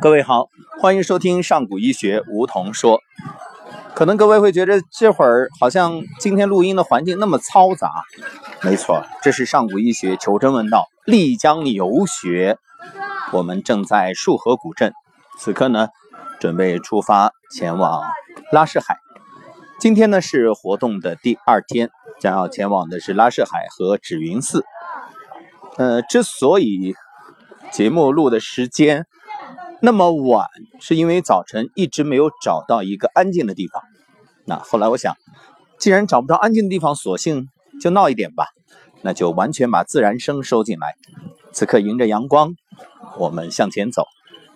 各位好，欢迎收听上古医学梧桐说。可能各位会觉得这会儿好像今天录音的环境那么嘈杂，没错，这是上古医学求真问道丽江游学，我们正在束河古镇，此刻呢准备出发前往拉市海。今天呢是活动的第二天，将要前往的是拉市海和紫云寺。呃，之所以节目录的时间。那么晚，是因为早晨一直没有找到一个安静的地方。那后来我想，既然找不到安静的地方，索性就闹一点吧。那就完全把自然声收进来。此刻迎着阳光，我们向前走。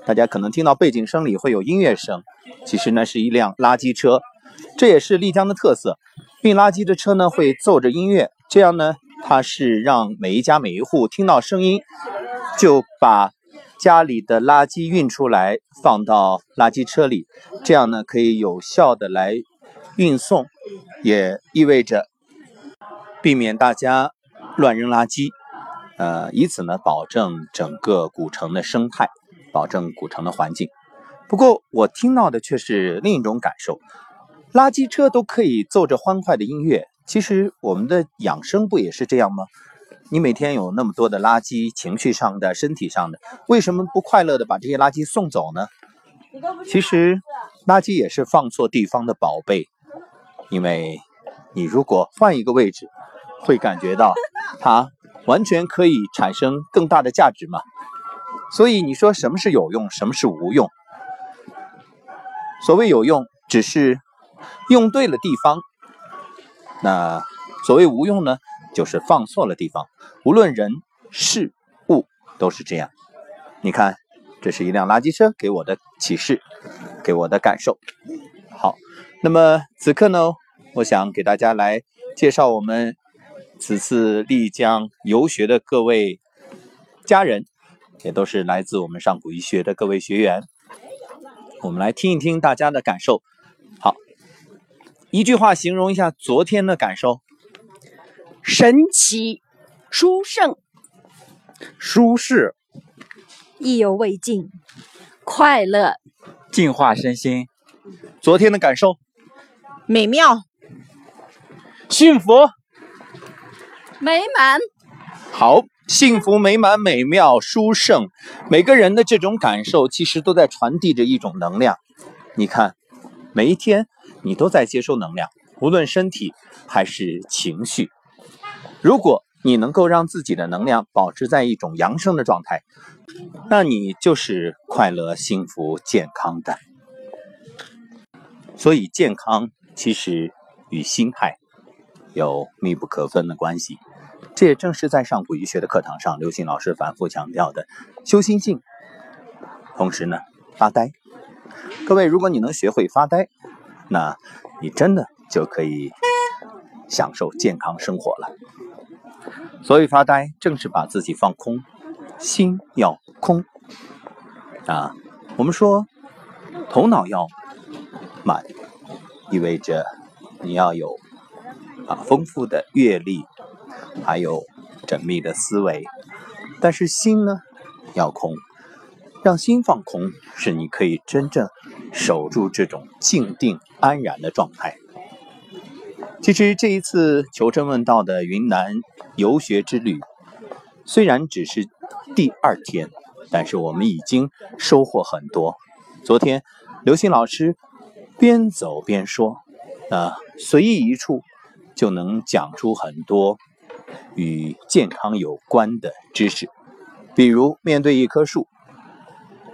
大家可能听到背景声里会有音乐声，其实那是一辆垃圾车，这也是丽江的特色。运垃圾的车呢会奏着音乐，这样呢它是让每一家每一户听到声音，就把。家里的垃圾运出来，放到垃圾车里，这样呢可以有效的来运送，也意味着避免大家乱扔垃圾，呃，以此呢保证整个古城的生态，保证古城的环境。不过我听到的却是另一种感受，垃圾车都可以奏着欢快的音乐，其实我们的养生不也是这样吗？你每天有那么多的垃圾，情绪上的、身体上的，为什么不快乐的把这些垃圾送走呢？其实，垃圾也是放错地方的宝贝，因为你如果换一个位置，会感觉到 它完全可以产生更大的价值嘛。所以你说什么是有用，什么是无用？所谓有用，只是用对了地方；那所谓无用呢？就是放错了地方，无论人事物都是这样。你看，这是一辆垃圾车给我的启示，给我的感受。好，那么此刻呢，我想给大家来介绍我们此次丽江游学的各位家人，也都是来自我们上古医学的各位学员。我们来听一听大家的感受。好，一句话形容一下昨天的感受。神奇，殊胜，舒适，意犹未尽，快乐，净化身心。昨天的感受，美妙，幸福，美满。好，幸福、美满、美妙、殊胜，每个人的这种感受，其实都在传递着一种能量。你看，每一天你都在接收能量，无论身体还是情绪。如果你能够让自己的能量保持在一种阳生的状态，那你就是快乐、幸福、健康的。所以，健康其实与心态有密不可分的关系。这也正是在上古医学的课堂上，刘星老师反复强调的修心性。同时呢，发呆。各位，如果你能学会发呆，那你真的就可以享受健康生活了。所以发呆正是把自己放空，心要空啊。我们说头脑要满，意味着你要有啊丰富的阅历，还有缜密的思维。但是心呢要空，让心放空，是你可以真正守住这种静定安然的状态。其实这一次求真问道的云南游学之旅，虽然只是第二天，但是我们已经收获很多。昨天刘星老师边走边说，啊，随意一处就能讲出很多与健康有关的知识。比如面对一棵树，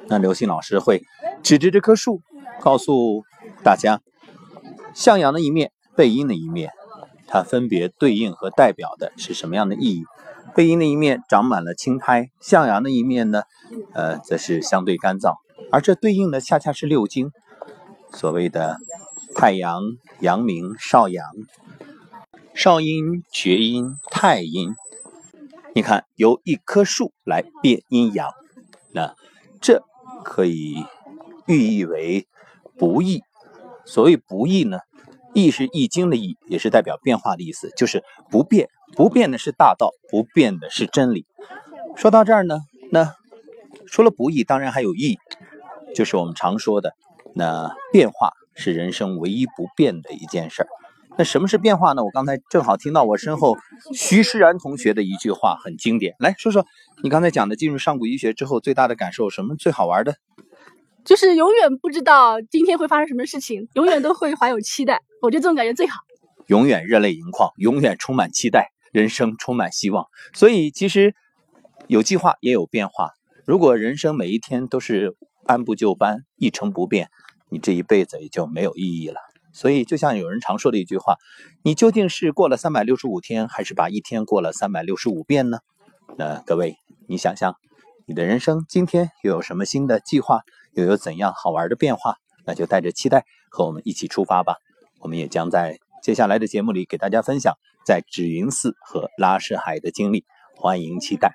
那刘星老师会指着这棵树，告诉大家向阳的一面。背阴的一面，它分别对应和代表的是什么样的意义？背阴的一面长满了青苔，向阳的一面呢，呃，则是相对干燥。而这对应的恰恰是六经，所谓的太阳、阳明、少阳、少阴、厥阴、太阴。你看，由一棵树来变阴阳，那这可以寓意为不易。所谓不易呢？易是易经的易，也是代表变化的意思，就是不变，不变的是大道，不变的是真理。说到这儿呢，那除了不易，当然还有易，就是我们常说的，那变化是人生唯一不变的一件事儿。那什么是变化呢？我刚才正好听到我身后徐诗然同学的一句话很经典，来说说你刚才讲的进入上古医学之后最大的感受，什么最好玩的？就是永远不知道今天会发生什么事情，永远都会怀有期待。我觉得这种感觉最好。永远热泪盈眶，永远充满期待，人生充满希望。所以其实有计划也有变化。如果人生每一天都是按部就班、一成不变，你这一辈子也就没有意义了。所以就像有人常说的一句话：“你究竟是过了三百六十五天，还是把一天过了三百六十五遍呢？”那各位，你想想，你的人生今天又有什么新的计划？又有怎样好玩的变化？那就带着期待和我们一起出发吧。我们也将在接下来的节目里给大家分享在紫云寺和拉市海的经历，欢迎期待。